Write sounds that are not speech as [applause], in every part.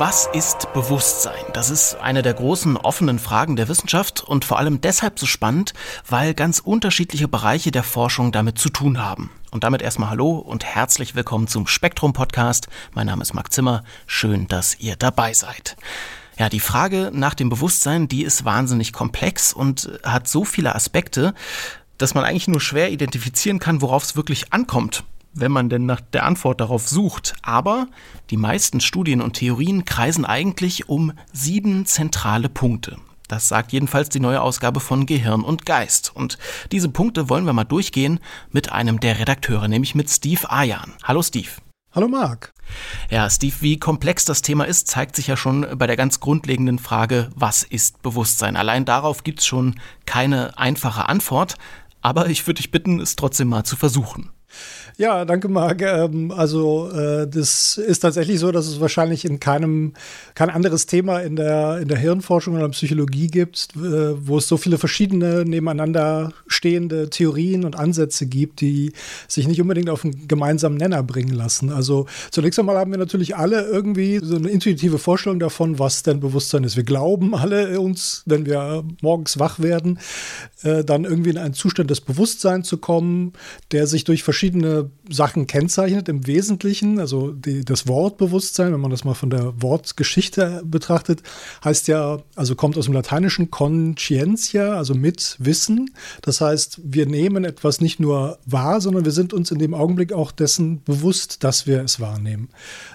Was ist Bewusstsein? Das ist eine der großen offenen Fragen der Wissenschaft und vor allem deshalb so spannend, weil ganz unterschiedliche Bereiche der Forschung damit zu tun haben. Und damit erstmal Hallo und herzlich willkommen zum Spektrum Podcast. Mein Name ist Marc Zimmer. Schön, dass ihr dabei seid. Ja, die Frage nach dem Bewusstsein, die ist wahnsinnig komplex und hat so viele Aspekte, dass man eigentlich nur schwer identifizieren kann, worauf es wirklich ankommt wenn man denn nach der Antwort darauf sucht. Aber die meisten Studien und Theorien kreisen eigentlich um sieben zentrale Punkte. Das sagt jedenfalls die neue Ausgabe von Gehirn und Geist. Und diese Punkte wollen wir mal durchgehen mit einem der Redakteure, nämlich mit Steve Ayan. Hallo Steve. Hallo Marc. Ja, Steve, wie komplex das Thema ist, zeigt sich ja schon bei der ganz grundlegenden Frage, was ist Bewusstsein? Allein darauf gibt es schon keine einfache Antwort, aber ich würde dich bitten, es trotzdem mal zu versuchen. Ja, danke, Marc. Ähm, also äh, das ist tatsächlich so, dass es wahrscheinlich in keinem kein anderes Thema in der in der Hirnforschung oder Psychologie gibt, äh, wo es so viele verschiedene nebeneinander stehende Theorien und Ansätze gibt, die sich nicht unbedingt auf einen gemeinsamen Nenner bringen lassen. Also zunächst einmal haben wir natürlich alle irgendwie so eine intuitive Vorstellung davon, was denn Bewusstsein ist. Wir glauben alle uns, wenn wir morgens wach werden, äh, dann irgendwie in einen Zustand des Bewusstseins zu kommen, der sich durch verschiedene Sachen kennzeichnet im Wesentlichen. Also die, das Wortbewusstsein, wenn man das mal von der Wortgeschichte betrachtet, heißt ja, also kommt aus dem lateinischen conscientia, also mit Wissen. Das heißt, wir nehmen etwas nicht nur wahr, sondern wir sind uns in dem Augenblick auch dessen bewusst, dass wir es wahrnehmen.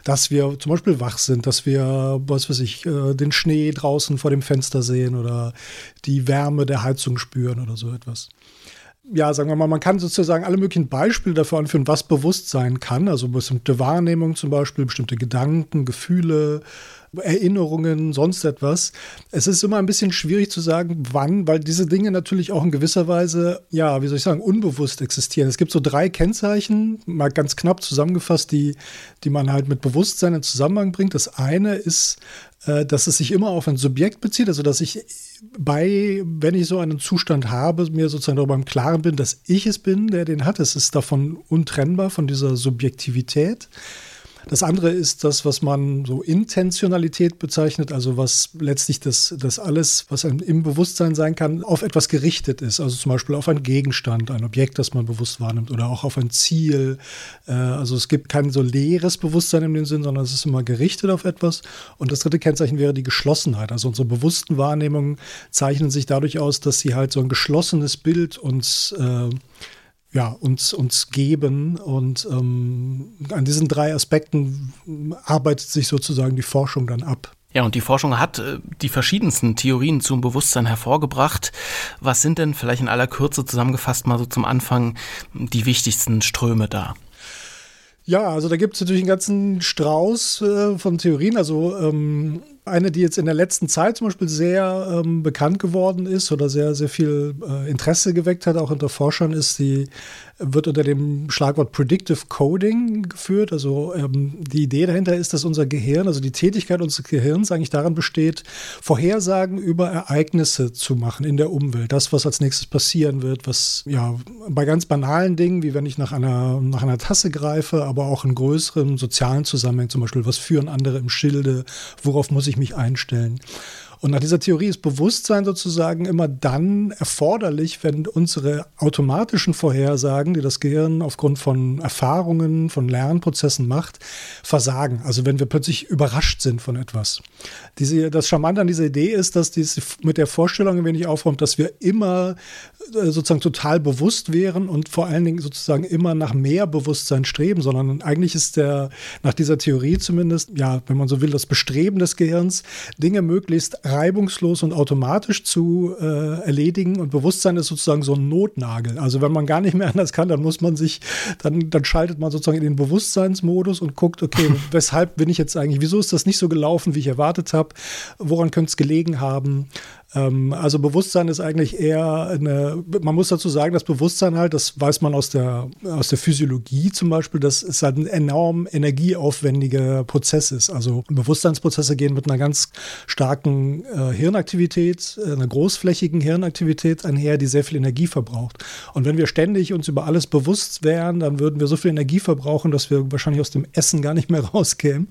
Dass wir zum Beispiel wach sind, dass wir, was weiß ich, äh, den Schnee draußen vor dem Fenster sehen oder die Wärme der Heizung spüren oder so etwas ja, sagen wir mal, man kann sozusagen alle möglichen Beispiele dafür anführen, was Bewusstsein kann. Also bestimmte Wahrnehmung zum Beispiel, bestimmte Gedanken, Gefühle, Erinnerungen, sonst etwas. Es ist immer ein bisschen schwierig zu sagen, wann, weil diese Dinge natürlich auch in gewisser Weise, ja, wie soll ich sagen, unbewusst existieren. Es gibt so drei Kennzeichen, mal ganz knapp zusammengefasst, die, die man halt mit Bewusstsein in Zusammenhang bringt. Das eine ist, äh, dass es sich immer auf ein Subjekt bezieht, also dass ich bei, wenn ich so einen Zustand habe, mir sozusagen darüber im Klaren bin, dass ich es bin, der den hat. Es ist davon untrennbar, von dieser Subjektivität. Das andere ist das, was man so Intentionalität bezeichnet, also was letztlich das, das alles, was im Bewusstsein sein kann, auf etwas gerichtet ist. Also zum Beispiel auf einen Gegenstand, ein Objekt, das man bewusst wahrnimmt oder auch auf ein Ziel. Äh, also es gibt kein so leeres Bewusstsein in dem Sinn, sondern es ist immer gerichtet auf etwas. Und das dritte Kennzeichen wäre die Geschlossenheit. Also unsere bewussten Wahrnehmungen zeichnen sich dadurch aus, dass sie halt so ein geschlossenes Bild uns äh, ja, uns, uns geben. Und ähm, an diesen drei Aspekten arbeitet sich sozusagen die Forschung dann ab. Ja, und die Forschung hat äh, die verschiedensten Theorien zum Bewusstsein hervorgebracht. Was sind denn vielleicht in aller Kürze zusammengefasst mal so zum Anfang die wichtigsten Ströme da? Ja, also da gibt es natürlich einen ganzen Strauß äh, von Theorien. Also ähm, eine, die jetzt in der letzten Zeit zum Beispiel sehr ähm, bekannt geworden ist oder sehr, sehr viel äh, Interesse geweckt hat, auch unter Forschern, ist die wird unter dem Schlagwort Predictive Coding geführt. Also ähm, die Idee dahinter ist, dass unser Gehirn, also die Tätigkeit unseres Gehirns eigentlich daran besteht, Vorhersagen über Ereignisse zu machen in der Umwelt. Das, was als nächstes passieren wird, was ja bei ganz banalen Dingen, wie wenn ich nach einer, nach einer Tasse greife, aber auch in größeren sozialen Zusammenhängen, zum Beispiel, was führen andere im Schilde, worauf muss ich mich einstellen. Und nach dieser Theorie ist Bewusstsein sozusagen immer dann erforderlich, wenn unsere automatischen Vorhersagen, die das Gehirn aufgrund von Erfahrungen, von Lernprozessen macht, versagen. Also wenn wir plötzlich überrascht sind von etwas. Diese, das Charmante an dieser Idee ist, dass dies mit der Vorstellung ein wenig aufräumt, dass wir immer äh, sozusagen total bewusst wären und vor allen Dingen sozusagen immer nach mehr Bewusstsein streben, sondern eigentlich ist der, nach dieser Theorie zumindest, ja, wenn man so will, das Bestreben des Gehirns, Dinge möglichst reibungslos und automatisch zu äh, erledigen und Bewusstsein ist sozusagen so ein Notnagel. Also wenn man gar nicht mehr anders kann, dann muss man sich, dann, dann schaltet man sozusagen in den Bewusstseinsmodus und guckt, okay, [laughs] weshalb bin ich jetzt eigentlich, wieso ist das nicht so gelaufen, wie ich erwartet habe, woran könnte es gelegen haben, also Bewusstsein ist eigentlich eher eine, man muss dazu sagen, das Bewusstsein halt, das weiß man aus der, aus der Physiologie zum Beispiel, dass es halt ein enorm energieaufwendiger Prozess ist. Also Bewusstseinsprozesse gehen mit einer ganz starken äh, Hirnaktivität, äh, einer großflächigen Hirnaktivität einher, die sehr viel Energie verbraucht. Und wenn wir ständig uns über alles bewusst wären, dann würden wir so viel Energie verbrauchen, dass wir wahrscheinlich aus dem Essen gar nicht mehr [laughs] rauskämen.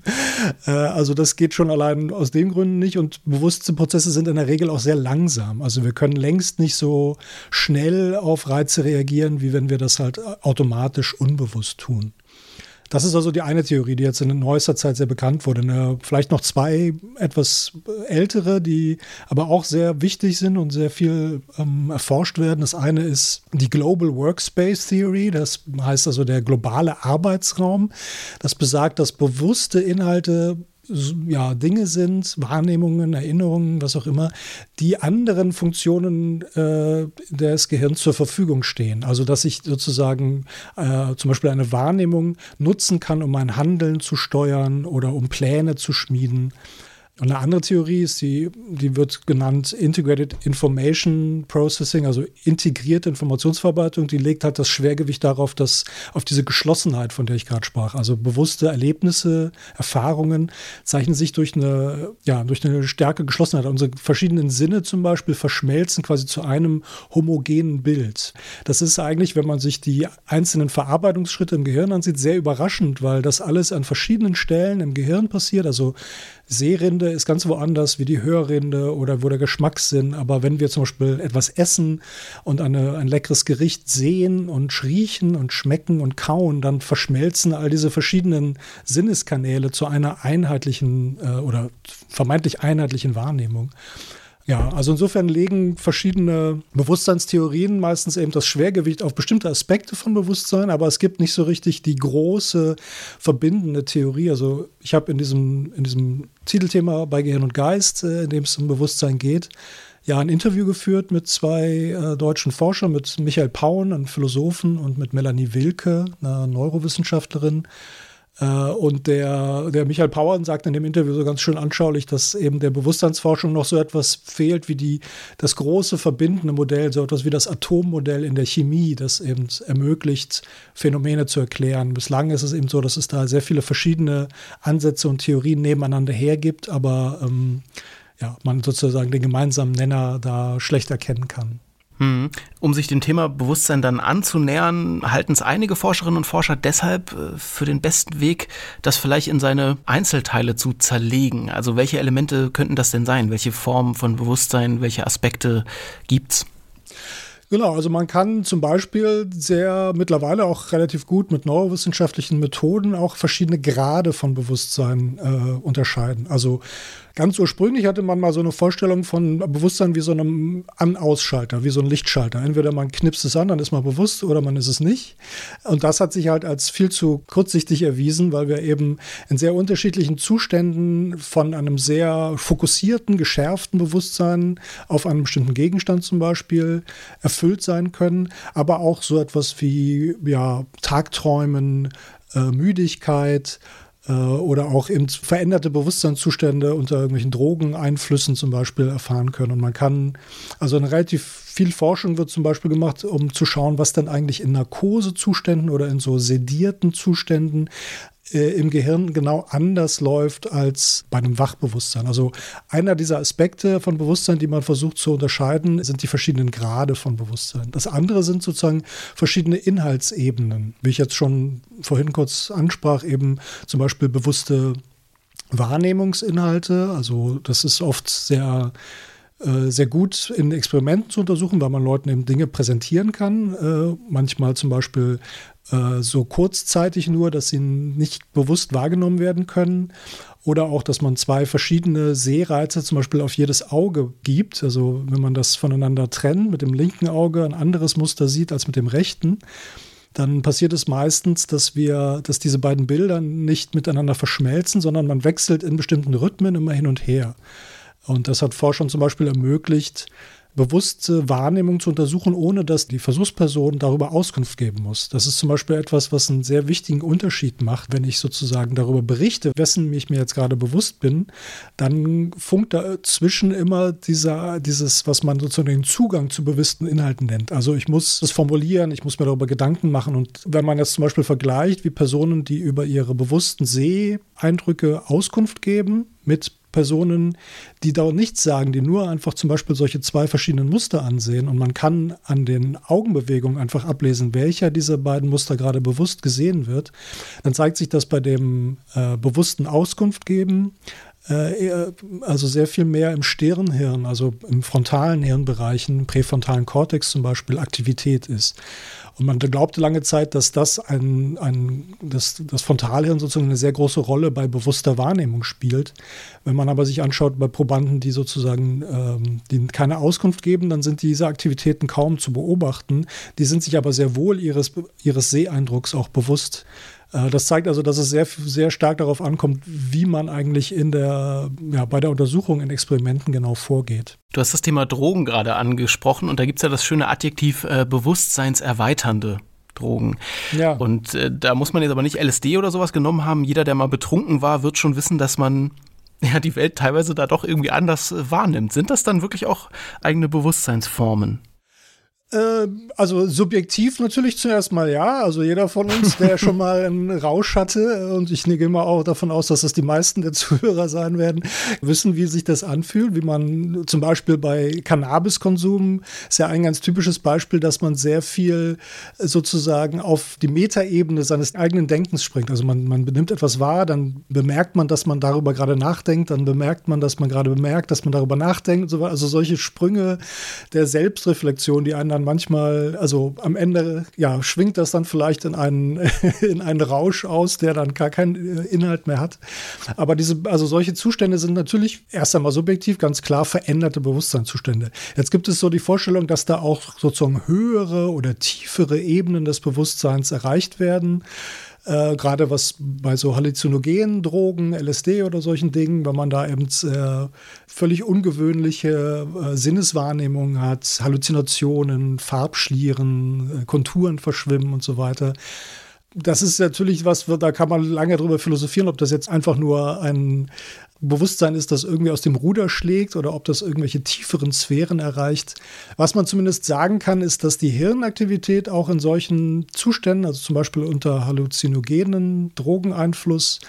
Äh, also das geht schon allein aus den Gründen nicht und bewusste Prozesse sind in der Regel auch sehr langsam. Also wir können längst nicht so schnell auf Reize reagieren, wie wenn wir das halt automatisch unbewusst tun. Das ist also die eine Theorie, die jetzt in neuester Zeit sehr bekannt wurde. Eine, vielleicht noch zwei etwas ältere, die aber auch sehr wichtig sind und sehr viel ähm, erforscht werden. Das eine ist die Global Workspace Theory, das heißt also der globale Arbeitsraum. Das besagt, dass bewusste Inhalte ja, Dinge sind, Wahrnehmungen, Erinnerungen, was auch immer, die anderen Funktionen äh, des Gehirns zur Verfügung stehen. Also dass ich sozusagen äh, zum Beispiel eine Wahrnehmung nutzen kann, um mein Handeln zu steuern oder um Pläne zu schmieden. Und eine andere Theorie ist, die, die wird genannt Integrated Information Processing, also integrierte Informationsverarbeitung. Die legt halt das Schwergewicht darauf, dass auf diese Geschlossenheit, von der ich gerade sprach, also bewusste Erlebnisse, Erfahrungen zeichnen sich durch eine, ja, durch eine starke Geschlossenheit. Unsere verschiedenen Sinne zum Beispiel verschmelzen quasi zu einem homogenen Bild. Das ist eigentlich, wenn man sich die einzelnen Verarbeitungsschritte im Gehirn ansieht, sehr überraschend, weil das alles an verschiedenen Stellen im Gehirn passiert. Also Sehrinde ist ganz woanders wie die Hörrinde oder wo der Geschmackssinn. Aber wenn wir zum Beispiel etwas essen und eine, ein leckeres Gericht sehen und riechen und schmecken und kauen, dann verschmelzen all diese verschiedenen Sinneskanäle zu einer einheitlichen äh, oder vermeintlich einheitlichen Wahrnehmung. Ja, also insofern legen verschiedene Bewusstseinstheorien meistens eben das Schwergewicht auf bestimmte Aspekte von Bewusstsein, aber es gibt nicht so richtig die große verbindende Theorie. Also ich habe in diesem, in diesem Titelthema bei Gehirn und Geist, äh, in dem es um Bewusstsein geht, ja ein Interview geführt mit zwei äh, deutschen Forschern, mit Michael Pauen, einem Philosophen, und mit Melanie Wilke, einer Neurowissenschaftlerin. Äh, und der, der Michael Pauern sagt in dem Interview so ganz schön anschaulich, dass eben der Bewusstseinsforschung noch so etwas fehlt wie die, das große verbindende Modell, so etwas wie das Atommodell in der Chemie, das eben ermöglicht, Phänomene zu erklären. Bislang ist es eben so, dass es da sehr viele verschiedene Ansätze und Theorien nebeneinander hergibt, aber ähm, ja, man sozusagen den gemeinsamen Nenner da schlecht erkennen kann. Um sich dem Thema Bewusstsein dann anzunähern, halten es einige Forscherinnen und Forscher deshalb äh, für den besten Weg, das vielleicht in seine Einzelteile zu zerlegen. Also welche Elemente könnten das denn sein? Welche Formen von Bewusstsein, welche Aspekte gibt's? Genau, also man kann zum Beispiel sehr mittlerweile auch relativ gut mit neurowissenschaftlichen Methoden auch verschiedene Grade von Bewusstsein äh, unterscheiden. Also Ganz ursprünglich hatte man mal so eine Vorstellung von Bewusstsein wie so einem An-Ausschalter, wie so ein Lichtschalter. Entweder man knipst es an, dann ist man bewusst oder man ist es nicht. Und das hat sich halt als viel zu kurzsichtig erwiesen, weil wir eben in sehr unterschiedlichen Zuständen von einem sehr fokussierten, geschärften Bewusstsein auf einen bestimmten Gegenstand zum Beispiel erfüllt sein können, aber auch so etwas wie ja, Tagträumen, äh, Müdigkeit, oder auch eben veränderte Bewusstseinszustände unter irgendwelchen Drogeneinflüssen zum Beispiel erfahren können. Und man kann, also eine relativ viel Forschung wird zum Beispiel gemacht, um zu schauen, was dann eigentlich in Narkosezuständen oder in so sedierten Zuständen äh, im Gehirn genau anders läuft als bei einem Wachbewusstsein. Also einer dieser Aspekte von Bewusstsein, die man versucht zu unterscheiden, sind die verschiedenen Grade von Bewusstsein. Das andere sind sozusagen verschiedene Inhaltsebenen, wie ich jetzt schon vorhin kurz ansprach, eben zum Beispiel bewusste Wahrnehmungsinhalte. Also das ist oft sehr sehr gut in Experimenten zu untersuchen, weil man Leuten eben Dinge präsentieren kann. Äh, manchmal zum Beispiel äh, so kurzzeitig nur, dass sie nicht bewusst wahrgenommen werden können. Oder auch, dass man zwei verschiedene Sehreize zum Beispiel auf jedes Auge gibt. Also wenn man das voneinander trennt, mit dem linken Auge ein anderes Muster sieht als mit dem rechten, dann passiert es meistens, dass wir, dass diese beiden Bilder nicht miteinander verschmelzen, sondern man wechselt in bestimmten Rhythmen immer hin und her. Und das hat Forschern zum Beispiel ermöglicht, bewusste Wahrnehmung zu untersuchen, ohne dass die Versuchsperson darüber Auskunft geben muss. Das ist zum Beispiel etwas, was einen sehr wichtigen Unterschied macht. Wenn ich sozusagen darüber berichte, wessen ich mir jetzt gerade bewusst bin, dann funkt dazwischen immer dieser, dieses, was man sozusagen den Zugang zu bewussten Inhalten nennt. Also ich muss es formulieren, ich muss mir darüber Gedanken machen. Und wenn man jetzt zum Beispiel vergleicht, wie Personen, die über ihre bewussten Seeeindrücke Auskunft geben, mit Personen, die da nichts sagen, die nur einfach zum Beispiel solche zwei verschiedenen Muster ansehen und man kann an den Augenbewegungen einfach ablesen, welcher dieser beiden Muster gerade bewusst gesehen wird, dann zeigt sich das bei dem äh, bewussten Auskunft geben äh, also sehr viel mehr im Stirnhirn, also im frontalen Hirnbereichen, im präfrontalen Kortex zum Beispiel, Aktivität ist. Und man glaubte lange Zeit, dass das ein, ein das, das Frontalhirn sozusagen eine sehr große Rolle bei bewusster Wahrnehmung spielt. Wenn man aber sich anschaut bei Probanden, die sozusagen ähm, die keine Auskunft geben, dann sind diese Aktivitäten kaum zu beobachten. Die sind sich aber sehr wohl ihres, ihres Seeeindrucks auch bewusst. Äh, das zeigt also, dass es sehr, sehr stark darauf ankommt, wie man eigentlich in der, ja, bei der Untersuchung in Experimenten genau vorgeht. Du hast das Thema Drogen gerade angesprochen und da gibt es ja das schöne Adjektiv äh, bewusstseinserweiternde. Drogen. Ja. Und äh, da muss man jetzt aber nicht LSD oder sowas genommen haben. Jeder, der mal betrunken war, wird schon wissen, dass man [laughs] ja die Welt teilweise da doch irgendwie anders äh, wahrnimmt. Sind das dann wirklich auch eigene Bewusstseinsformen? Äh, also subjektiv natürlich zuerst mal ja. Also jeder von uns, der [laughs] schon mal einen Rausch hatte, und ich gehe mal auch davon aus, dass das die meisten der Zuhörer sein werden, wissen, wie sich das anfühlt. Wie man zum Beispiel bei Cannabiskonsum ist ja ein ganz typisches Beispiel, dass man sehr viel sozusagen auf die Metaebene seines eigenen Denkens springt. Also man, man benimmt etwas wahr, dann bemerkt man, dass man darüber gerade nachdenkt, dann bemerkt man, dass man gerade bemerkt, dass man darüber nachdenkt und so weiter. Also solche Sprünge der Selbstreflexion, die einen dann manchmal, also am Ende, ja, schwingt das dann vielleicht in einen, [laughs] in einen Rausch aus, der dann gar keinen äh, Inhalt mehr hat. Aber diese, also solche Zustände sind natürlich erst einmal subjektiv ganz klar veränderte Bewusstseinszustände. Jetzt gibt es so die Vorstellung, dass da auch sozusagen höhere oder tiefere Ebenen des Bewusstseins erreicht werden. Äh, Gerade was bei so halluzinogenen Drogen, LSD oder solchen Dingen, wenn man da eben äh, völlig ungewöhnliche äh, Sinneswahrnehmungen hat, Halluzinationen, Farbschlieren, äh, Konturen verschwimmen und so weiter das ist natürlich was, da kann man lange drüber philosophieren, ob das jetzt einfach nur ein Bewusstsein ist, das irgendwie aus dem Ruder schlägt oder ob das irgendwelche tieferen Sphären erreicht. Was man zumindest sagen kann, ist, dass die Hirnaktivität auch in solchen Zuständen, also zum Beispiel unter halluzinogenen Drogeneinfluss,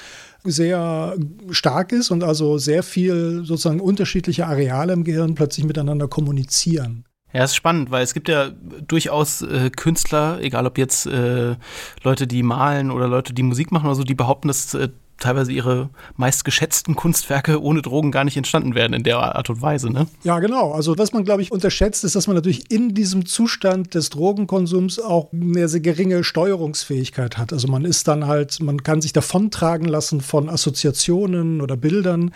sehr stark ist und also sehr viel sozusagen unterschiedliche Areale im Gehirn plötzlich miteinander kommunizieren. Ja, ist spannend, weil es gibt ja durchaus äh, Künstler, egal ob jetzt äh, Leute, die malen oder Leute, die Musik machen oder so, die behaupten, dass äh, teilweise ihre meistgeschätzten Kunstwerke ohne Drogen gar nicht entstanden werden in der Art und Weise. Ne? Ja, genau. Also was man, glaube ich, unterschätzt, ist, dass man natürlich in diesem Zustand des Drogenkonsums auch eine sehr geringe Steuerungsfähigkeit hat. Also man ist dann halt, man kann sich davontragen lassen von Assoziationen oder Bildern.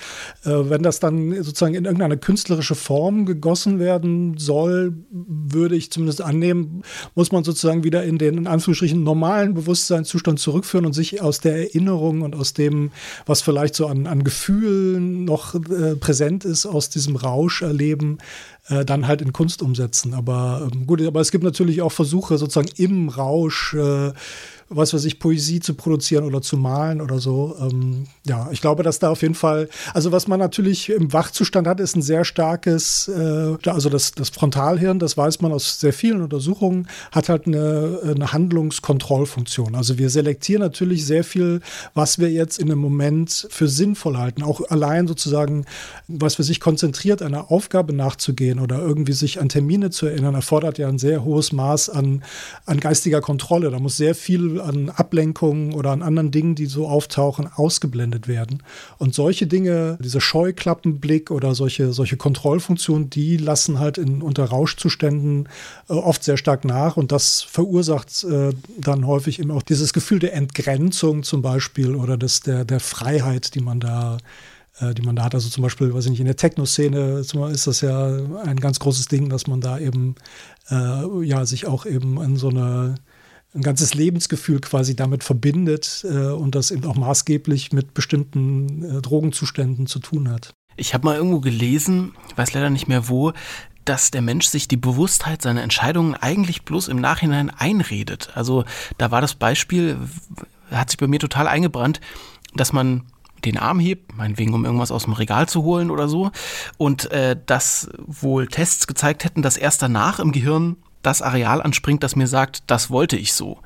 Äh, wenn das dann sozusagen in irgendeine künstlerische Form gegossen werden soll, würde ich zumindest annehmen, muss man sozusagen wieder in den in Anführungsstrichen normalen Bewusstseinszustand zurückführen und sich aus der Erinnerung und aus dem dem, was vielleicht so an, an Gefühlen noch äh, präsent ist, aus diesem Rausch erleben, äh, dann halt in Kunst umsetzen. Aber ähm, gut, aber es gibt natürlich auch Versuche, sozusagen im Rausch äh, was weiß ich, Poesie zu produzieren oder zu malen oder so. Ähm, ja, ich glaube, dass da auf jeden Fall, also was man natürlich im Wachzustand hat, ist ein sehr starkes, äh, also das, das Frontalhirn, das weiß man aus sehr vielen Untersuchungen, hat halt eine, eine Handlungskontrollfunktion. Also wir selektieren natürlich sehr viel, was wir jetzt in einem Moment für sinnvoll halten. Auch allein sozusagen, was für sich konzentriert einer Aufgabe nachzugehen oder irgendwie sich an Termine zu erinnern, erfordert ja ein sehr hohes Maß an, an geistiger Kontrolle. Da muss sehr viel an Ablenkungen oder an anderen Dingen, die so auftauchen, ausgeblendet werden. Und solche Dinge, dieser Scheuklappenblick oder solche, solche Kontrollfunktionen, die lassen halt in, unter Rauschzuständen äh, oft sehr stark nach. Und das verursacht äh, dann häufig eben auch dieses Gefühl der Entgrenzung zum Beispiel oder des, der, der Freiheit, die man da die man da hat. Also zum Beispiel, weiß ich nicht, in der Techno-Szene ist das ja ein ganz großes Ding, dass man da eben äh, ja sich auch eben in so eine ein ganzes Lebensgefühl quasi damit verbindet äh, und das eben auch maßgeblich mit bestimmten äh, Drogenzuständen zu tun hat. Ich habe mal irgendwo gelesen, weiß leider nicht mehr wo, dass der Mensch sich die Bewusstheit seiner Entscheidungen eigentlich bloß im Nachhinein einredet. Also da war das Beispiel, hat sich bei mir total eingebrannt, dass man den Arm hebt, meinetwegen um irgendwas aus dem Regal zu holen oder so, und äh, dass wohl Tests gezeigt hätten, dass erst danach im Gehirn das Areal anspringt, das mir sagt, das wollte ich so.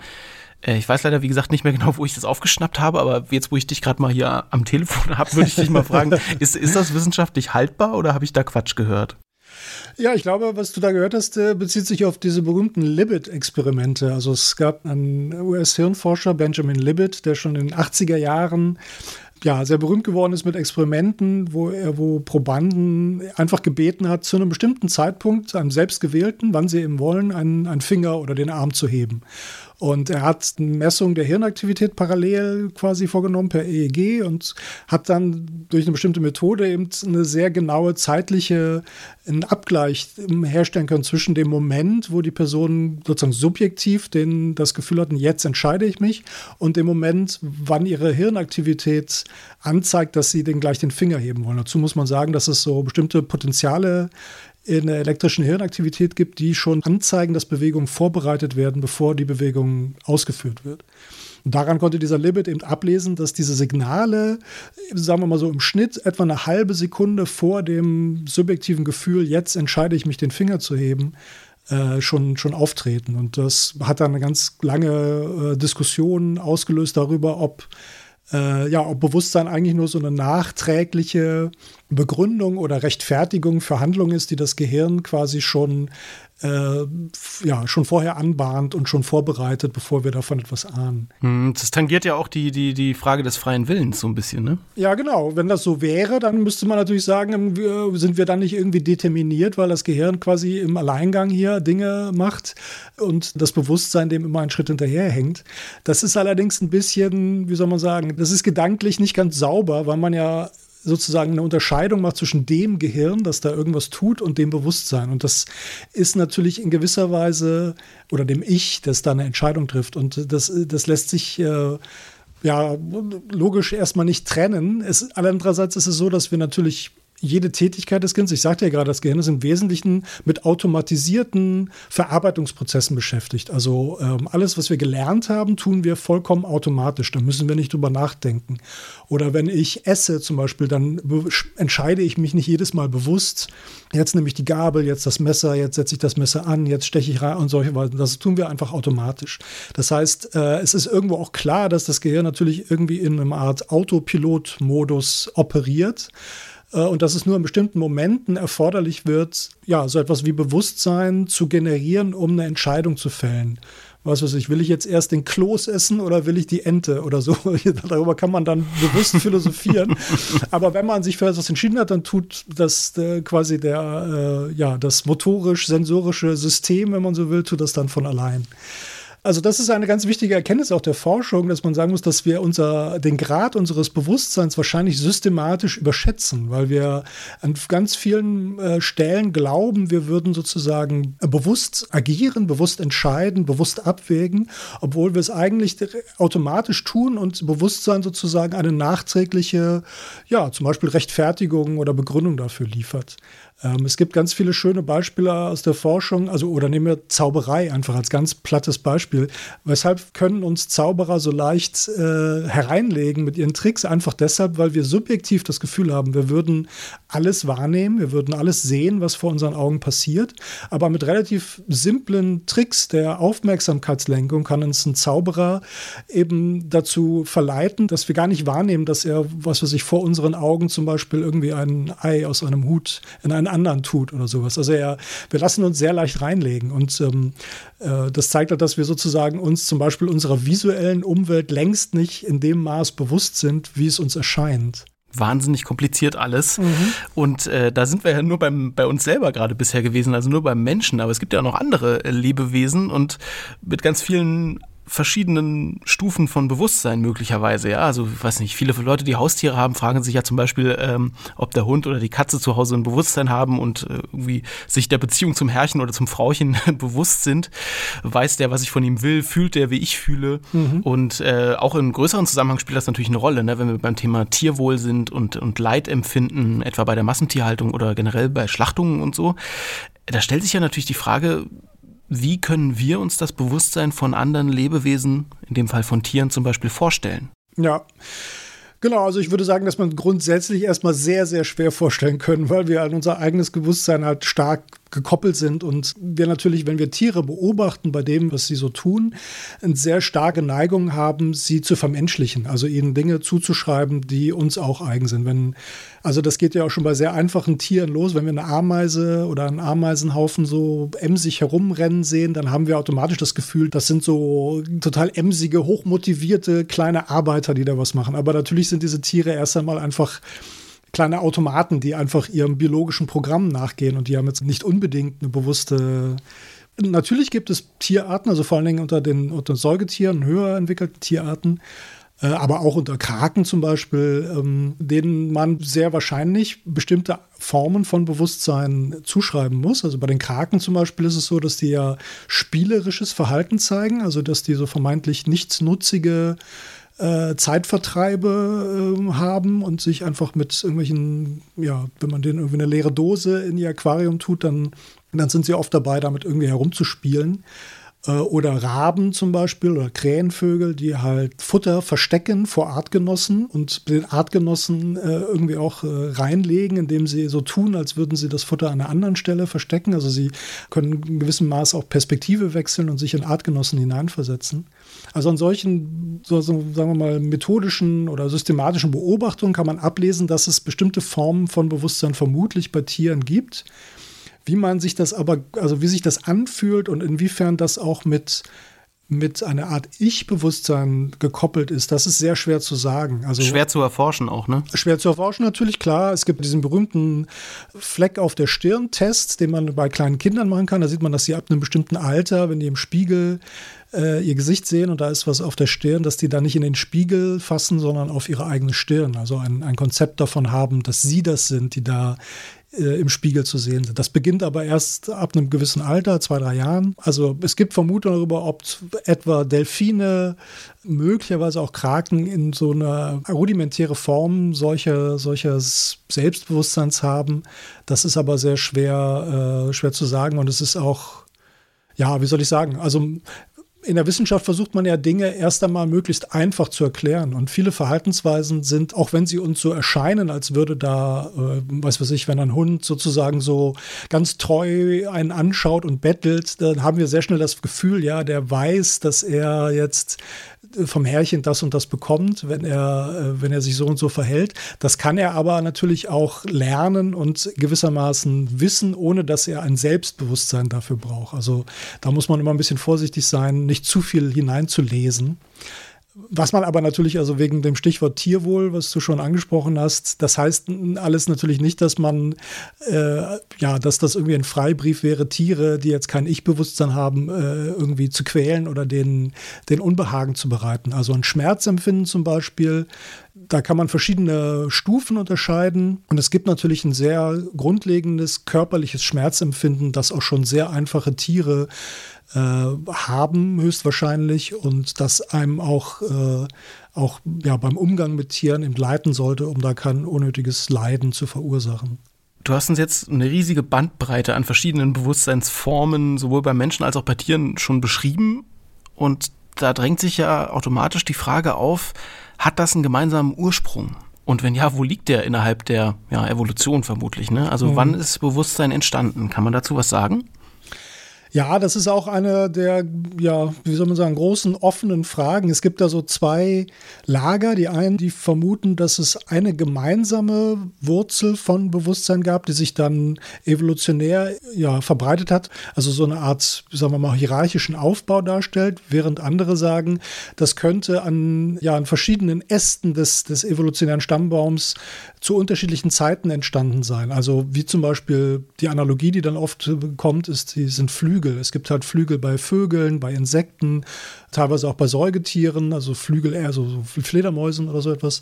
Äh, ich weiß leider, wie gesagt, nicht mehr [laughs] genau, wo ich das aufgeschnappt habe, aber jetzt, wo ich dich gerade mal hier am Telefon habe, würde ich dich mal fragen, [laughs] ist, ist das wissenschaftlich haltbar oder habe ich da Quatsch gehört? Ja, ich glaube, was du da gehört hast, äh, bezieht sich auf diese berühmten Libet-Experimente. Also es gab einen US-Hirnforscher, Benjamin Libet, der schon in den 80er Jahren ja, sehr berühmt geworden ist mit Experimenten, wo er, wo Probanden einfach gebeten hat, zu einem bestimmten Zeitpunkt, einem selbstgewählten, wann sie eben wollen, einen, einen Finger oder den Arm zu heben. Und er hat eine Messung der Hirnaktivität parallel quasi vorgenommen per EEG und hat dann durch eine bestimmte Methode eben eine sehr genaue zeitliche einen Abgleich herstellen können zwischen dem Moment, wo die Person sozusagen subjektiv den, das Gefühl hatten, jetzt entscheide ich mich, und dem Moment, wann ihre Hirnaktivität anzeigt, dass sie den gleich den Finger heben wollen. Dazu muss man sagen, dass es so bestimmte Potenziale in der elektrischen Hirnaktivität gibt, die schon anzeigen, dass Bewegungen vorbereitet werden, bevor die Bewegung ausgeführt wird. Und daran konnte dieser Libet eben ablesen, dass diese Signale, sagen wir mal so im Schnitt, etwa eine halbe Sekunde vor dem subjektiven Gefühl, jetzt entscheide ich mich, den Finger zu heben, äh, schon, schon auftreten. Und das hat dann eine ganz lange äh, Diskussion ausgelöst darüber, ob äh, ja, ob Bewusstsein eigentlich nur so eine nachträgliche Begründung oder Rechtfertigung für Handlungen ist, die das Gehirn quasi schon äh, ja, schon vorher anbahnt und schon vorbereitet, bevor wir davon etwas ahnen. Hm, das tangiert ja auch die, die, die Frage des freien Willens so ein bisschen, ne? Ja, genau. Wenn das so wäre, dann müsste man natürlich sagen, sind wir dann nicht irgendwie determiniert, weil das Gehirn quasi im Alleingang hier Dinge macht und das Bewusstsein dem immer einen Schritt hinterherhängt. Das ist allerdings ein bisschen, wie soll man sagen, das ist gedanklich nicht ganz sauber, weil man ja sozusagen eine Unterscheidung macht zwischen dem Gehirn, das da irgendwas tut, und dem Bewusstsein. Und das ist natürlich in gewisser Weise, oder dem Ich, das da eine Entscheidung trifft. Und das, das lässt sich äh, ja logisch erstmal nicht trennen. Es, andererseits ist es so, dass wir natürlich jede Tätigkeit des Gehirns, ich sagte ja gerade, das Gehirn ist im Wesentlichen mit automatisierten Verarbeitungsprozessen beschäftigt. Also ähm, alles, was wir gelernt haben, tun wir vollkommen automatisch. Da müssen wir nicht drüber nachdenken. Oder wenn ich esse zum Beispiel, dann entscheide ich mich nicht jedes Mal bewusst, jetzt nehme ich die Gabel, jetzt das Messer, jetzt setze ich das Messer an, jetzt steche ich rein und solche Weise. Das tun wir einfach automatisch. Das heißt, äh, es ist irgendwo auch klar, dass das Gehirn natürlich irgendwie in einer Art Autopilot-Modus operiert. Äh, und dass es nur in bestimmten Momenten erforderlich wird, ja, so etwas wie Bewusstsein zu generieren, um eine Entscheidung zu fällen. Was weiß ich, will ich jetzt erst den Kloß essen oder will ich die Ente oder so? [laughs] Darüber kann man dann bewusst philosophieren. [laughs] Aber wenn man sich für etwas entschieden hat, dann tut das äh, quasi der, äh, ja, das motorisch-sensorische System, wenn man so will, tut das dann von allein. Also das ist eine ganz wichtige Erkenntnis auch der Forschung, dass man sagen muss, dass wir unser, den Grad unseres Bewusstseins wahrscheinlich systematisch überschätzen, weil wir an ganz vielen äh, Stellen glauben, wir würden sozusagen bewusst agieren, bewusst entscheiden, bewusst abwägen, obwohl wir es eigentlich automatisch tun und Bewusstsein sozusagen eine nachträgliche, ja, zum Beispiel Rechtfertigung oder Begründung dafür liefert. Ähm, es gibt ganz viele schöne Beispiele aus der Forschung, also oder nehmen wir Zauberei einfach als ganz plattes Beispiel. Weshalb können uns Zauberer so leicht äh, hereinlegen mit ihren Tricks? Einfach deshalb, weil wir subjektiv das Gefühl haben, wir würden alles wahrnehmen, wir würden alles sehen, was vor unseren Augen passiert. Aber mit relativ simplen Tricks der Aufmerksamkeitslenkung kann uns ein Zauberer eben dazu verleiten, dass wir gar nicht wahrnehmen, dass er, was weiß ich, vor unseren Augen zum Beispiel irgendwie ein Ei aus einem Hut in einen anderen tut oder sowas. Also er, wir lassen uns sehr leicht reinlegen und ähm, äh, das zeigt halt, dass wir sozusagen uns zum Beispiel unserer visuellen Umwelt längst nicht in dem Maß bewusst sind, wie es uns erscheint wahnsinnig kompliziert alles. Mhm. Und äh, da sind wir ja nur beim, bei uns selber gerade bisher gewesen, also nur beim Menschen. Aber es gibt ja auch noch andere äh, Lebewesen und mit ganz vielen verschiedenen Stufen von Bewusstsein möglicherweise. Ja, also ich weiß nicht, viele Leute, die Haustiere haben, fragen sich ja zum Beispiel, ähm, ob der Hund oder die Katze zu Hause ein Bewusstsein haben und äh, irgendwie sich der Beziehung zum Herrchen oder zum Frauchen [laughs] bewusst sind. Weiß der, was ich von ihm will, fühlt der, wie ich fühle. Mhm. Und äh, auch im größeren Zusammenhang spielt das natürlich eine Rolle, ne? wenn wir beim Thema Tierwohl sind und, und Leid empfinden, etwa bei der Massentierhaltung oder generell bei Schlachtungen und so Da stellt sich ja natürlich die Frage, wie können wir uns das Bewusstsein von anderen Lebewesen, in dem Fall von Tieren zum Beispiel, vorstellen? Ja. Genau, also ich würde sagen, dass man grundsätzlich erstmal sehr, sehr schwer vorstellen können, weil wir an unser eigenes Bewusstsein halt stark gekoppelt sind und wir natürlich, wenn wir Tiere beobachten bei dem, was sie so tun, eine sehr starke Neigung haben, sie zu vermenschlichen, also ihnen Dinge zuzuschreiben, die uns auch eigen sind. Wenn, also das geht ja auch schon bei sehr einfachen Tieren los. Wenn wir eine Ameise oder einen Ameisenhaufen so emsig herumrennen sehen, dann haben wir automatisch das Gefühl, das sind so total emsige, hochmotivierte kleine Arbeiter, die da was machen. Aber natürlich sind diese Tiere erst einmal einfach kleine Automaten, die einfach ihrem biologischen Programm nachgehen und die haben jetzt nicht unbedingt eine bewusste. Natürlich gibt es Tierarten, also vor allen Dingen unter den unter Säugetieren, höher entwickelten Tierarten, aber auch unter Kraken zum Beispiel, ähm, denen man sehr wahrscheinlich bestimmte Formen von Bewusstsein zuschreiben muss. Also bei den Kraken zum Beispiel ist es so, dass die ja spielerisches Verhalten zeigen, also dass die so vermeintlich nichtsnutzige äh, Zeitvertreibe äh, haben und sich einfach mit irgendwelchen, ja, wenn man denen irgendwie eine leere Dose in ihr Aquarium tut, dann, dann sind sie oft dabei, damit irgendwie herumzuspielen. Äh, oder Raben zum Beispiel oder Krähenvögel, die halt Futter verstecken vor Artgenossen und den Artgenossen äh, irgendwie auch äh, reinlegen, indem sie so tun, als würden sie das Futter an einer anderen Stelle verstecken. Also sie können in gewissem Maß auch Perspektive wechseln und sich in Artgenossen hineinversetzen. Also an solchen, so, so, sagen wir mal, methodischen oder systematischen Beobachtungen kann man ablesen, dass es bestimmte Formen von Bewusstsein vermutlich bei Tieren gibt. Wie man sich das aber, also wie sich das anfühlt und inwiefern das auch mit mit einer Art Ich-Bewusstsein gekoppelt ist, das ist sehr schwer zu sagen. Also schwer zu erforschen auch, ne? Schwer zu erforschen natürlich, klar. Es gibt diesen berühmten Fleck auf der Stirn-Test, den man bei kleinen Kindern machen kann. Da sieht man, dass sie ab einem bestimmten Alter, wenn die im Spiegel äh, ihr Gesicht sehen und da ist was auf der Stirn, dass die da nicht in den Spiegel fassen, sondern auf ihre eigene Stirn. Also ein, ein Konzept davon haben, dass sie das sind, die da äh, im Spiegel zu sehen sind. Das beginnt aber erst ab einem gewissen Alter, zwei, drei Jahren. Also es gibt Vermutungen darüber, ob etwa Delfine, möglicherweise auch Kraken in so einer rudimentäre Form solcher, solches Selbstbewusstseins haben. Das ist aber sehr schwer, äh, schwer zu sagen und es ist auch ja, wie soll ich sagen? Also in der Wissenschaft versucht man ja Dinge erst einmal möglichst einfach zu erklären. Und viele Verhaltensweisen sind, auch wenn sie uns so erscheinen, als würde da, äh, weiß was ich, wenn ein Hund sozusagen so ganz treu einen anschaut und bettelt, dann haben wir sehr schnell das Gefühl, ja, der weiß, dass er jetzt vom Herrchen das und das bekommt, wenn er, äh, wenn er sich so und so verhält. Das kann er aber natürlich auch lernen und gewissermaßen wissen, ohne dass er ein Selbstbewusstsein dafür braucht. Also da muss man immer ein bisschen vorsichtig sein, nicht zu viel hineinzulesen. Was man aber natürlich, also wegen dem Stichwort Tierwohl, was du schon angesprochen hast, das heißt alles natürlich nicht, dass man, äh, ja, dass das irgendwie ein Freibrief wäre, Tiere, die jetzt kein Ich-Bewusstsein haben, äh, irgendwie zu quälen oder den, den Unbehagen zu bereiten. Also ein Schmerzempfinden zum Beispiel, da kann man verschiedene Stufen unterscheiden. Und es gibt natürlich ein sehr grundlegendes körperliches Schmerzempfinden, das auch schon sehr einfache Tiere äh, haben, höchstwahrscheinlich, und das einem auch, äh, auch ja, beim Umgang mit Tieren entgleiten sollte, um da kein unnötiges Leiden zu verursachen. Du hast uns jetzt eine riesige Bandbreite an verschiedenen Bewusstseinsformen, sowohl bei Menschen als auch bei Tieren, schon beschrieben. Und da drängt sich ja automatisch die Frage auf, hat das einen gemeinsamen Ursprung? Und wenn ja, wo liegt der innerhalb der ja, Evolution vermutlich? Ne? Also mhm. wann ist Bewusstsein entstanden? Kann man dazu was sagen? Ja, das ist auch eine der, ja, wie soll man sagen, großen offenen Fragen. Es gibt da so zwei Lager. Die einen, die vermuten, dass es eine gemeinsame Wurzel von Bewusstsein gab, die sich dann evolutionär ja, verbreitet hat. Also so eine Art, sagen wir mal, hierarchischen Aufbau darstellt, während andere sagen, das könnte an, ja, an verschiedenen Ästen des, des evolutionären Stammbaums zu unterschiedlichen Zeiten entstanden sein. Also wie zum Beispiel die Analogie, die dann oft kommt, ist, die sind Flügel. Es gibt halt Flügel bei Vögeln, bei Insekten, teilweise auch bei Säugetieren, also Flügel eher so, so Fledermäusen oder so etwas.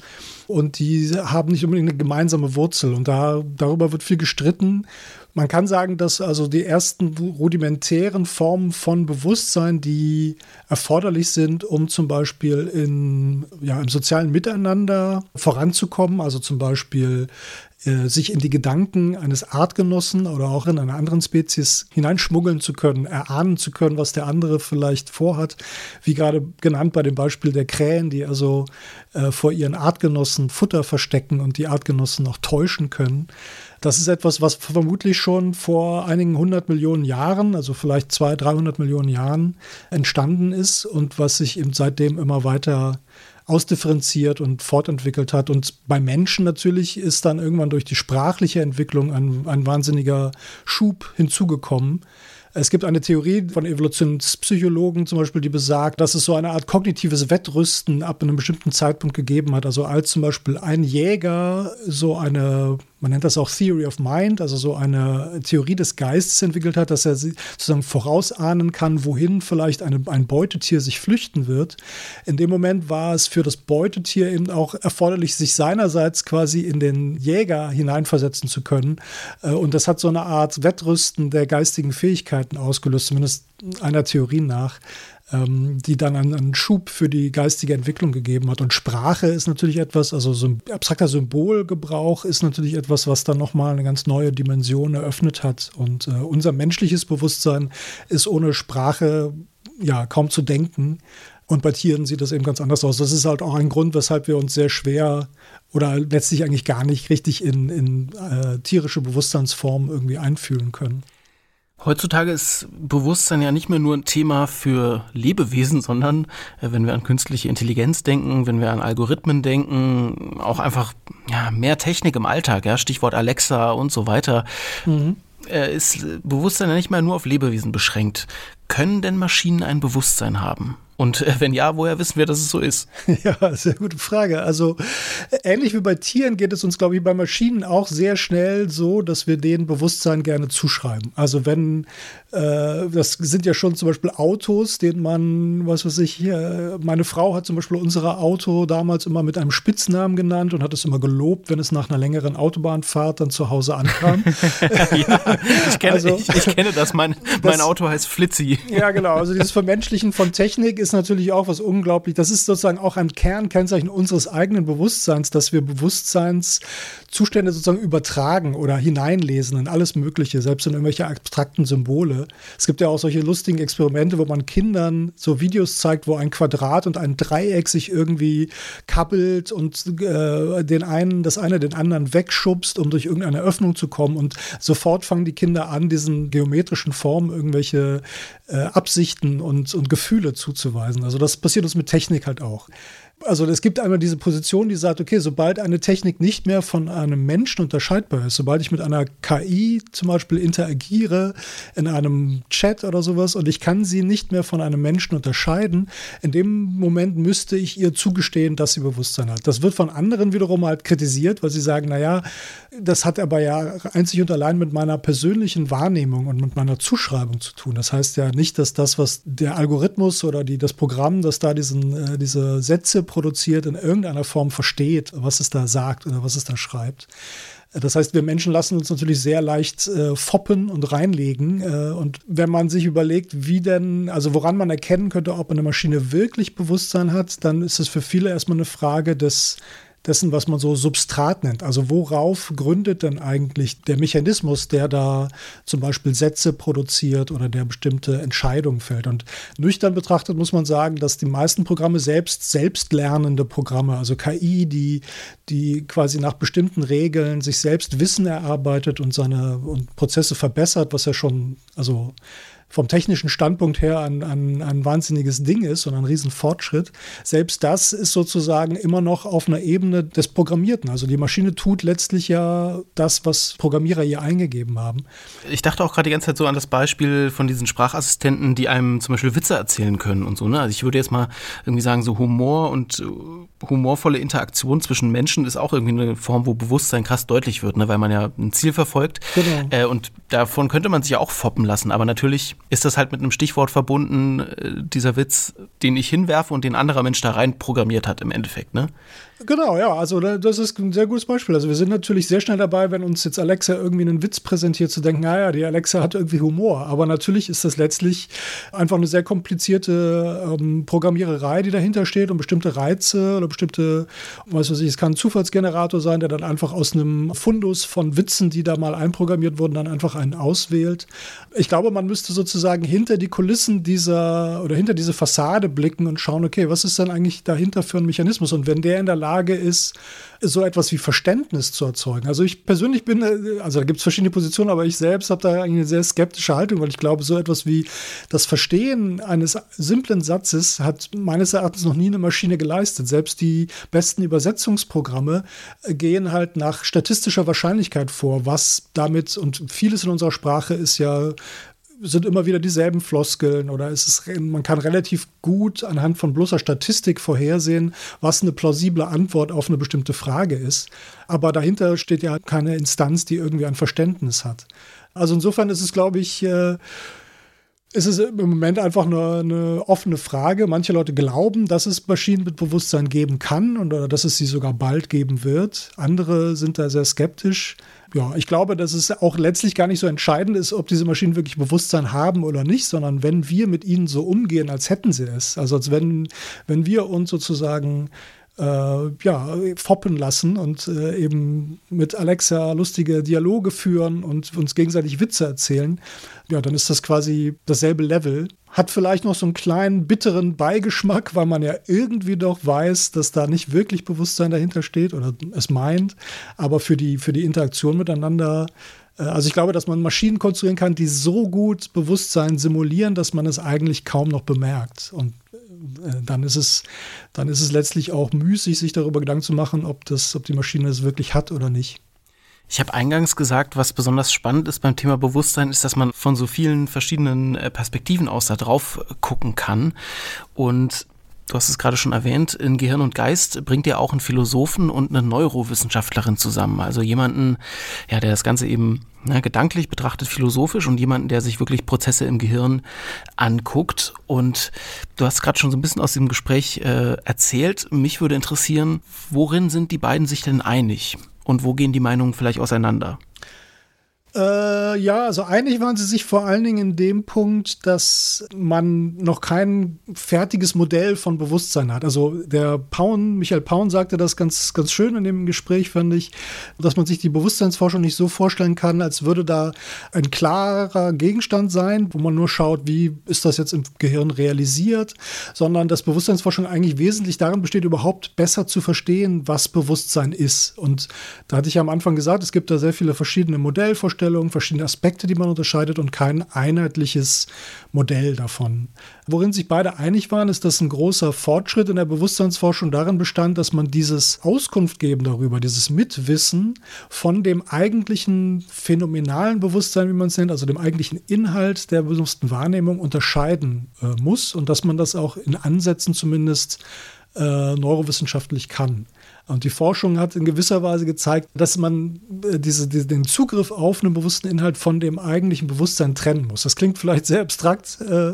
Und die haben nicht unbedingt eine gemeinsame Wurzel. Und da, darüber wird viel gestritten Man kann sagen, dass also die ersten rudimentären Formen von Bewusstsein, die erforderlich sind, um zum Beispiel in, ja, im sozialen Miteinander voranzukommen, also zum Beispiel äh, sich in die Gedanken eines Artgenossen oder auch in einer anderen Spezies hineinschmuggeln zu können, erahnen zu können, was der andere vielleicht vorhat. Wie gerade genannt bei dem Beispiel der Krähen, die also äh, vor ihren Artgenossen Futter verstecken und die Artgenossen auch täuschen können. Das ist etwas, was vermutlich schon vor einigen hundert Millionen Jahren, also vielleicht zwei, dreihundert Millionen Jahren entstanden ist und was sich eben seitdem immer weiter ausdifferenziert und fortentwickelt hat. Und bei Menschen natürlich ist dann irgendwann durch die sprachliche Entwicklung ein, ein wahnsinniger Schub hinzugekommen. Es gibt eine Theorie von Evolutionspsychologen zum Beispiel, die besagt, dass es so eine Art kognitives Wettrüsten ab einem bestimmten Zeitpunkt gegeben hat. Also als zum Beispiel ein Jäger so eine man nennt das auch Theory of Mind, also so eine Theorie des Geistes entwickelt hat, dass er sozusagen vorausahnen kann, wohin vielleicht eine, ein Beutetier sich flüchten wird. In dem Moment war es für das Beutetier eben auch erforderlich, sich seinerseits quasi in den Jäger hineinversetzen zu können. Äh, und das hat so eine Art Wettrüsten der geistigen Fähigkeiten ausgelöst, zumindest einer Theorie nach ähm, die dann einen, einen, Schub für die geistige Entwicklung gegeben hat. Und Sprache ist natürlich etwas, also so abstrakter Symbolgebrauch ist natürlich etwas, was dann nochmal eine ganz neue Dimension eröffnet hat. Und äh, unser menschliches Bewusstsein ist ohne Sprache ja kaum zu denken. Und bei Tieren sieht das eben ganz anders aus. Das ist halt auch ein Grund, weshalb wir uns sehr schwer oder letztlich eigentlich gar nicht richtig in, in äh, tierische Bewusstseinsformen irgendwie einfühlen können. Heutzutage ist Bewusstsein ja nicht mehr nur ein Thema für Lebewesen, sondern äh, wenn wir an künstliche Intelligenz denken, wenn wir an Algorithmen denken, auch einfach ja, mehr Technik im Alltag, ja, Stichwort Alexa und so weiter. Mhm. Äh, ist Bewusstsein ja nicht mehr nur auf Lebewesen beschränkt. Können denn Maschinen ein Bewusstsein haben? Und äh, wenn ja, woher wissen wir, dass es so ist? [laughs] Ja, sehr gute Frage. Also ähnlich wie bei Tieren geht es uns, glaube ich, bei Maschinen auch sehr schnell so, dass wir denen Bewusstsein gerne zuschreiben. Also wenn, äh, das sind ja schon zum Beispiel Autos, denen man, was weiß ich, meine Frau hat zum Beispiel unser Auto damals immer mit einem Spitznamen genannt und hat es immer gelobt, wenn es nach einer längeren Autobahnfahrt dann zu Hause ankam. [laughs] ja, ich kenne, also, ich, ich kenne das. Mein, mein Auto heißt Flitzi. Ja, genau. Also dieses Vermenschlichen von Technik ist ist natürlich auch was unglaublich. Das ist sozusagen auch ein Kernkennzeichen unseres eigenen Bewusstseins, dass wir Bewusstseinszustände sozusagen übertragen oder hineinlesen in alles Mögliche, selbst in irgendwelche abstrakten Symbole. Es gibt ja auch solche lustigen Experimente, wo man Kindern so Videos zeigt, wo ein Quadrat und ein Dreieck sich irgendwie kappelt und äh, den einen, das eine den anderen wegschubst, um durch irgendeine Öffnung zu kommen. Und sofort fangen die Kinder an, diesen geometrischen Formen irgendwelche äh, Absichten und, und Gefühle zuzuweisen. Also das passiert uns mit Technik halt auch also es gibt einmal diese Position, die sagt, okay, sobald eine Technik nicht mehr von einem Menschen unterscheidbar ist, sobald ich mit einer KI zum Beispiel interagiere in einem Chat oder sowas und ich kann sie nicht mehr von einem Menschen unterscheiden, in dem Moment müsste ich ihr zugestehen, dass sie Bewusstsein hat. Das wird von anderen wiederum halt kritisiert, weil sie sagen, naja, das hat aber ja einzig und allein mit meiner persönlichen Wahrnehmung und mit meiner Zuschreibung zu tun. Das heißt ja nicht, dass das, was der Algorithmus oder die, das Programm, das da diesen, äh, diese Sätze produziert, in irgendeiner Form versteht, was es da sagt oder was es da schreibt. Das heißt, wir Menschen lassen uns natürlich sehr leicht äh, foppen und reinlegen. Äh, und wenn man sich überlegt, wie denn, also woran man erkennen könnte, ob eine Maschine wirklich Bewusstsein hat, dann ist es für viele erstmal eine Frage des dessen, was man so Substrat nennt. Also worauf gründet denn eigentlich der Mechanismus, der da zum Beispiel Sätze produziert oder der bestimmte Entscheidungen fällt? Und nüchtern betrachtet muss man sagen, dass die meisten Programme selbst selbstlernende Programme, also KI, die, die quasi nach bestimmten Regeln sich selbst Wissen erarbeitet und seine und Prozesse verbessert, was ja schon, also vom technischen Standpunkt her ein, ein, ein wahnsinniges Ding ist und ein Riesenfortschritt. Selbst das ist sozusagen immer noch auf einer Ebene des Programmierten. Also die Maschine tut letztlich ja das, was Programmierer ihr eingegeben haben. Ich dachte auch gerade die ganze Zeit so an das Beispiel von diesen Sprachassistenten, die einem zum Beispiel Witze erzählen können und so. Ne? Also ich würde jetzt mal irgendwie sagen, so Humor und äh, humorvolle Interaktion zwischen Menschen ist auch irgendwie eine Form, wo Bewusstsein krass deutlich wird, ne? weil man ja ein Ziel verfolgt. Genau. Äh, und davon könnte man sich ja auch foppen lassen. Aber natürlich ist das halt mit einem Stichwort verbunden, äh, dieser Witz, den ich hinwerfe und den anderer Mensch da rein programmiert hat im Endeffekt, ne? Genau, ja, also das ist ein sehr gutes Beispiel. Also wir sind natürlich sehr schnell dabei, wenn uns jetzt Alexa irgendwie einen Witz präsentiert, zu denken, naja, die Alexa hat irgendwie Humor. Aber natürlich ist das letztlich einfach eine sehr komplizierte ähm, Programmiererei, die dahinter steht und bestimmte Reize oder bestimmte, was weiß ich, es kann ein Zufallsgenerator sein, der dann einfach aus einem Fundus von Witzen, die da mal einprogrammiert wurden, dann einfach einen auswählt. Ich glaube, man müsste sozusagen hinter die Kulissen dieser oder hinter diese Fassade blicken und schauen, okay, was ist denn eigentlich dahinter für ein Mechanismus? Und wenn der in der Lage Lage ist, so etwas wie Verständnis zu erzeugen. Also ich persönlich bin, äh, also da gibt es verschiedene Positionen, aber ich selbst habe da eine sehr skeptische Haltung, weil ich glaube, so etwas wie das Verstehen eines simplen Satzes hat meines Erachtens noch nie eine Maschine geleistet. Selbst die besten Übersetzungsprogramme äh, gehen halt nach statistischer Wahrscheinlichkeit vor, was damit und vieles in unserer Sprache ist ja sind immer wieder dieselben Floskeln oder es, man kann relativ gut anhand von bloßer Statistik vorhersehen, was eine plausible Antwort auf eine bestimmte Frage ist. Aber dahinter steht ja keine Instanz, die irgendwie ein Verständnis hat. Also insofern ist es, glaube ich, äh, ist es im Moment einfach eine, eine, offene Frage. Manche Leute glauben, dass es Maschinen mit Bewusstsein geben kann oder dass es sie sogar bald geben wird. Andere sind da sehr skeptisch ja, ich glaube, dass es auch letztlich gar nicht so entscheidend ist, ob diese Maschinen wirklich Bewusstsein haben oder nicht, sondern wenn wir mit ihnen so umgehen, als hätten sie es. Also als wenn, wenn wir uns sozusagen ja, foppen lassen und äh, eben mit Alexa lustige Dialoge führen und uns gegenseitig Witze erzählen, ja, dann ist das quasi dasselbe Level. Hat vielleicht noch so einen kleinen bitteren Beigeschmack, weil man ja irgendwie doch weiß, dass da nicht wirklich Bewusstsein dahinter steht oder es meint. Aber für die, für die Interaktion miteinander äh, also ich glaube, dass man Maschinen konstruieren kann, die so gut Bewusstsein simulieren, dass man es eigentlich kaum noch bemerkt. Und äh, dann ist es, dann ist es letztlich auch müßig, sich darüber Gedanken zu machen, ob das, ob die Maschine es wirklich hat oder nicht. Ich habe eingangs gesagt, was besonders spannend ist beim Thema Bewusstsein, ist, dass man von so vielen verschiedenen äh, Perspektiven aus da drauf gucken kann. Und du hast es gerade schon erwähnt, in Gehirn und Geist bringt ja auch einen Philosophen und eine Neurowissenschaftlerin zusammen. Also jemanden, ja, der das Ganze eben ne, gedanklich betrachtet, philosophisch und jemanden, der sich wirklich Prozesse im Gehirn anguckt. Und du hast gerade schon so ein bisschen aus dem Gespräch äh, erzählt. Mich würde interessieren, worin sind die beiden sich denn einig? Und wo gehen die Meinungen vielleicht auseinander? Äh, ja, also einig waren sie sich vor allen Dingen in dem Punkt, dass man noch kein fertiges Modell von Bewusstsein hat. Also der Paun, Michael Paun sagte das ganz, ganz schön in dem Gespräch, fand ich, dass man sich die Bewusstseinsforschung nicht so vorstellen kann, als würde da ein klarer Gegenstand sein, wo man nur schaut, wie ist das jetzt im Gehirn realisiert, sondern dass Bewusstseinsforschung eigentlich wesentlich darin besteht, überhaupt besser zu verstehen, was Bewusstsein ist. Und da hatte ich ja am Anfang gesagt, es gibt da sehr viele verschiedene Modellvorstellungen Fragestellungen, verschiedene Aspekte, die man unterscheidet und kein einheitliches Modell davon. Worin sich beide einig waren, ist, dass ein großer Fortschritt in der Bewusstseinsforschung darin bestand, dass man dieses Auskunft geben darüber, dieses Mitwissen von dem eigentlichen phänomenalen Bewusstsein, wie man es nennt, also dem eigentlichen Inhalt der bewussten Wahrnehmung unterscheiden äh, muss und dass man das auch in Ansätzen zumindest äh, neurowissenschaftlich kann. Und die Forschung hat in gewisser Weise gezeigt, dass man äh, diese, diese, den Zugriff auf einen bewussten Inhalt von dem eigentlichen Bewusstsein trennen muss. Das klingt vielleicht sehr abstrakt, äh,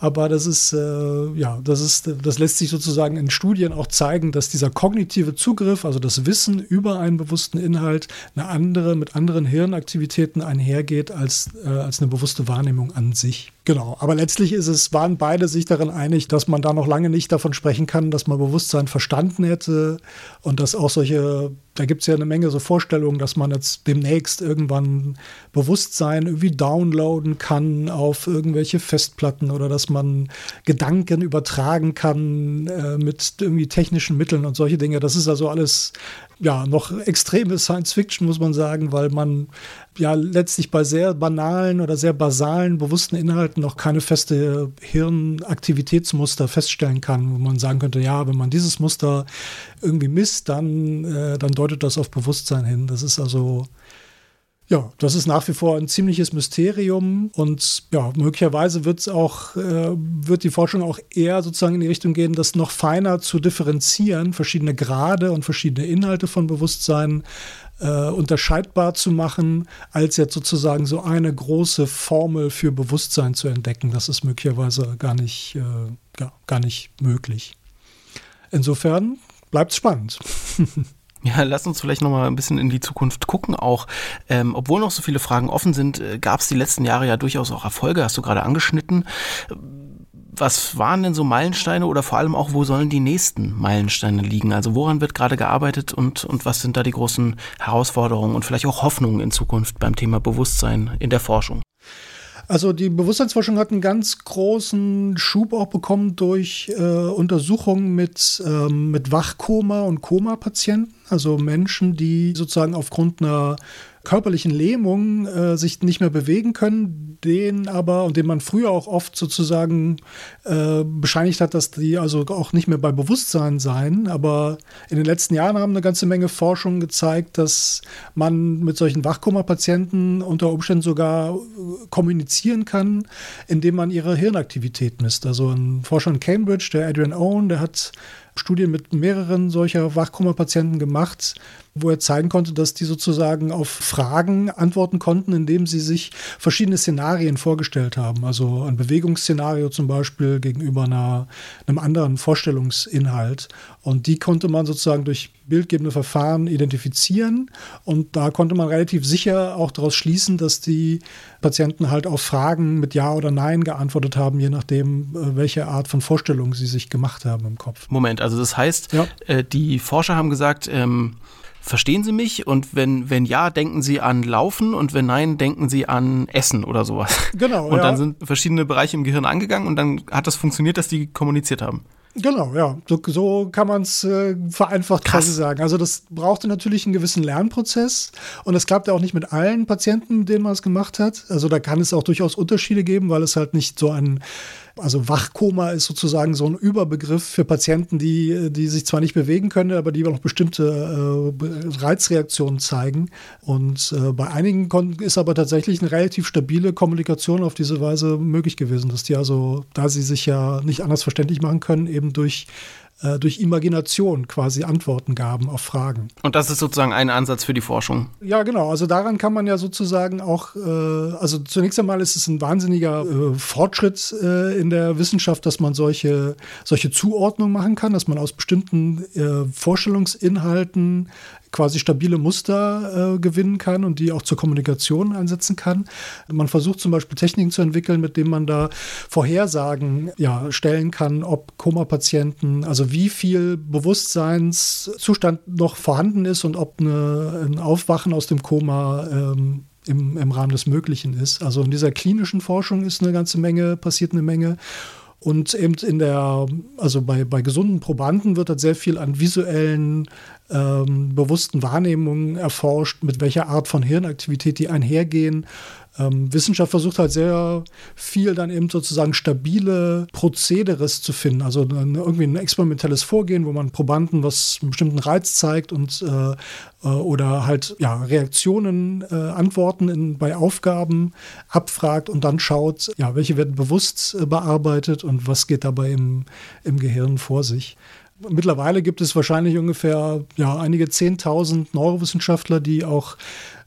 aber das ist, äh, ja, das ist, das lässt sich sozusagen in Studien auch zeigen, dass dieser kognitive Zugriff, also das Wissen über einen bewussten Inhalt, eine andere, mit anderen Hirnaktivitäten einhergeht als, äh, als eine bewusste Wahrnehmung an sich. Genau, aber letztlich ist es, waren beide sich darin einig, dass man da noch lange nicht davon sprechen kann, dass man Bewusstsein verstanden hätte und dass auch solche, da gibt es ja eine Menge so Vorstellungen, dass man jetzt demnächst irgendwann Bewusstsein irgendwie downloaden kann auf irgendwelche Festplatten oder dass man Gedanken übertragen kann äh, mit irgendwie technischen Mitteln und solche Dinge. Das ist also alles ja, noch extreme Science Fiction, muss man sagen, weil man ja letztlich bei sehr banalen oder sehr basalen, bewussten Inhalten noch keine feste Hirnaktivitätsmuster feststellen kann, wo man sagen könnte, ja, wenn man dieses Muster irgendwie misst, dann, äh, dann deutet das auf Bewusstsein hin. Das ist also ja, das ist nach wie vor ein ziemliches Mysterium und ja, möglicherweise wird's auch, äh, wird die Forschung auch eher sozusagen in die Richtung gehen, das noch feiner zu differenzieren, verschiedene Grade und verschiedene Inhalte von Bewusstsein äh, unterscheidbar zu machen, als jetzt sozusagen so eine große Formel für Bewusstsein zu entdecken. Das ist möglicherweise gar nicht, äh, ja, gar nicht möglich. Insofern bleibt spannend. [laughs] Ja, lass uns vielleicht noch mal ein bisschen in die Zukunft gucken auch. Ähm, obwohl noch so viele Fragen offen sind, äh, gab es die letzten Jahre ja durchaus auch Erfolge, hast du gerade angeschnitten. Was waren denn so Meilensteine oder vor allem auch, wo sollen die nächsten Meilensteine liegen? Also woran wird gerade gearbeitet und, und was sind da die großen Herausforderungen und vielleicht auch Hoffnungen in Zukunft beim Thema Bewusstsein in der Forschung? Also die Bewusstseinsforschung hat einen ganz großen Schub auch bekommen durch äh, Untersuchungen mit, ähm, mit Wachkoma und Koma-Patienten, also Menschen, die sozusagen aufgrund einer körperlichen Lähmung äh, sich nicht mehr bewegen können, denen aber und denen man früher auch oft sozusagen äh, bescheinigt hat, dass die also auch nicht mehr bei Bewusstsein seien. Aber in den letzten Jahren haben eine ganze Menge Forschungen gezeigt, dass man mit solchen Wachkoma-Patienten unter Umständen sogar äh, kommunizieren kann, indem man ihre Hirnaktivität misst. Also ein Forscher in Cambridge, der Adrian Owen, der hat Studien mit mehreren solcher Wachkoma-Patienten gemacht, wo er zeigen konnte, dass die sozusagen auf Fragen antworten konnten, indem sie sich verschiedene Szenarien vorgestellt haben. Also ein Bewegungsszenario zum Beispiel gegenüber einer, einem anderen Vorstellungsinhalt. Und die konnte man sozusagen durch bildgebende Verfahren identifizieren. Und da konnte man relativ sicher auch daraus schließen, dass die Patienten halt auf Fragen mit Ja oder Nein geantwortet haben, je nachdem, äh, welche Art von Vorstellung sie sich gemacht haben im Kopf. Moment, also das heißt, ja. äh, die Forscher haben gesagt, ähm, verstehen Sie mich? Und wenn, wenn ja, denken Sie an Laufen und wenn nein, denken Sie an Essen oder sowas. Genau. Und ja. dann sind verschiedene Bereiche im Gehirn angegangen und dann hat das funktioniert, dass die kommuniziert haben. Genau, ja. So, so kann man es äh, vereinfacht Krass. quasi sagen. Also das brauchte natürlich einen gewissen Lernprozess und das klappt ja auch nicht mit allen Patienten, mit denen man es gemacht hat. Also da kann es auch durchaus Unterschiede geben, weil es halt nicht so ein also Wachkoma ist sozusagen so ein Überbegriff für Patienten, die, die sich zwar nicht bewegen können, aber die noch bestimmte äh, Reizreaktionen zeigen. Und äh, bei einigen ist aber tatsächlich eine relativ stabile Kommunikation auf diese Weise möglich gewesen, dass die also, da sie sich ja nicht anders verständlich machen können, eben durch äh, durch Imagination quasi Antworten gaben auf Fragen. Und das ist sozusagen ein Ansatz für die Forschung. Ja, genau. Also daran kann man ja sozusagen auch, äh, also zunächst einmal ist es ein wahnsinniger äh, Fortschritt äh, in der Wissenschaft, dass man solche, solche Zuordnung machen kann, dass man aus bestimmten äh, Vorstellungsinhalten quasi stabile Muster äh, gewinnen kann und die auch zur Kommunikation einsetzen kann. Man versucht zum Beispiel Techniken zu entwickeln, mit denen man da Vorhersagen ja, stellen kann, ob Koma-Patienten, also wie viel Bewusstseinszustand noch vorhanden ist und ob eine, ein Aufwachen aus dem Koma ähm, im, im Rahmen des Möglichen ist. Also in dieser klinischen Forschung ist eine ganze Menge, passiert eine Menge. Und eben in der, also bei, bei gesunden Probanden wird halt sehr viel an visuellen, ähm, bewussten Wahrnehmungen erforscht, mit welcher Art von Hirnaktivität die einhergehen. Ähm, Wissenschaft versucht halt sehr viel dann eben sozusagen stabile Prozederes zu finden. Also ein, irgendwie ein experimentelles Vorgehen, wo man Probanden was einen bestimmten Reiz zeigt und äh, äh, oder halt ja, Reaktionen, äh, Antworten in, bei Aufgaben abfragt und dann schaut, ja, welche werden bewusst äh, bearbeitet und was geht dabei im, im Gehirn vor sich. Mittlerweile gibt es wahrscheinlich ungefähr ja, einige Zehntausend Neurowissenschaftler, die auch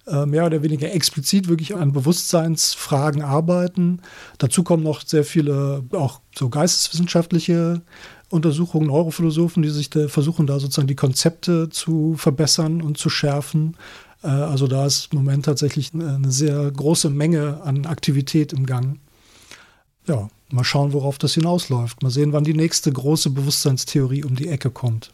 äh, mehr oder weniger explizit wirklich an Bewusstseinsfragen arbeiten. Dazu kommen noch sehr viele auch so geisteswissenschaftliche Untersuchungen, Neurophilosophen, die sich da versuchen, da sozusagen die Konzepte zu verbessern und zu schärfen. Äh, also da ist im Moment tatsächlich eine sehr große Menge an Aktivität im Gang. Ja, mal schauen, worauf das hinausläuft. Mal sehen, wann die nächste große Bewusstseinstheorie um die Ecke kommt.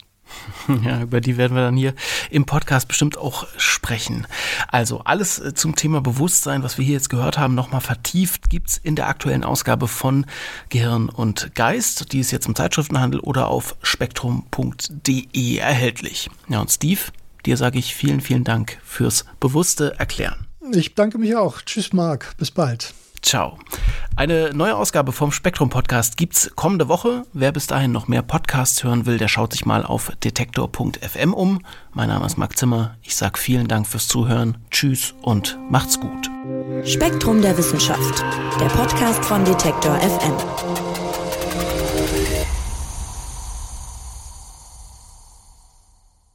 [laughs] Ja, über die werden wir dann hier im Podcast bestimmt auch sprechen. Also alles äh, zum Thema Bewusstsein, was wir hier jetzt gehört haben, nochmal vertieft, gibt's in der aktuellen Ausgabe von Gehirn und Geist. Die ist jetzt im Zeitschriftenhandel oder auf spektrum.de erhältlich. Ja, und Steve, dir sage ich vielen, vielen Dank fürs bewusste Erklären. Ich danke mich auch. Tschüss, Marc. Bis bald. Ciao. Eine neue Ausgabe vom Spektrum Podcast gibt's kommende Woche. Wer bis dahin noch mehr Podcasts hören will, der schaut sich mal auf detektor.fm um. Mein Name ist Marc Zimmer. Ich sage vielen Dank fürs Zuhören. Tschüss und macht's gut. Spektrum der Wissenschaft. Der Podcast von Detektor FM.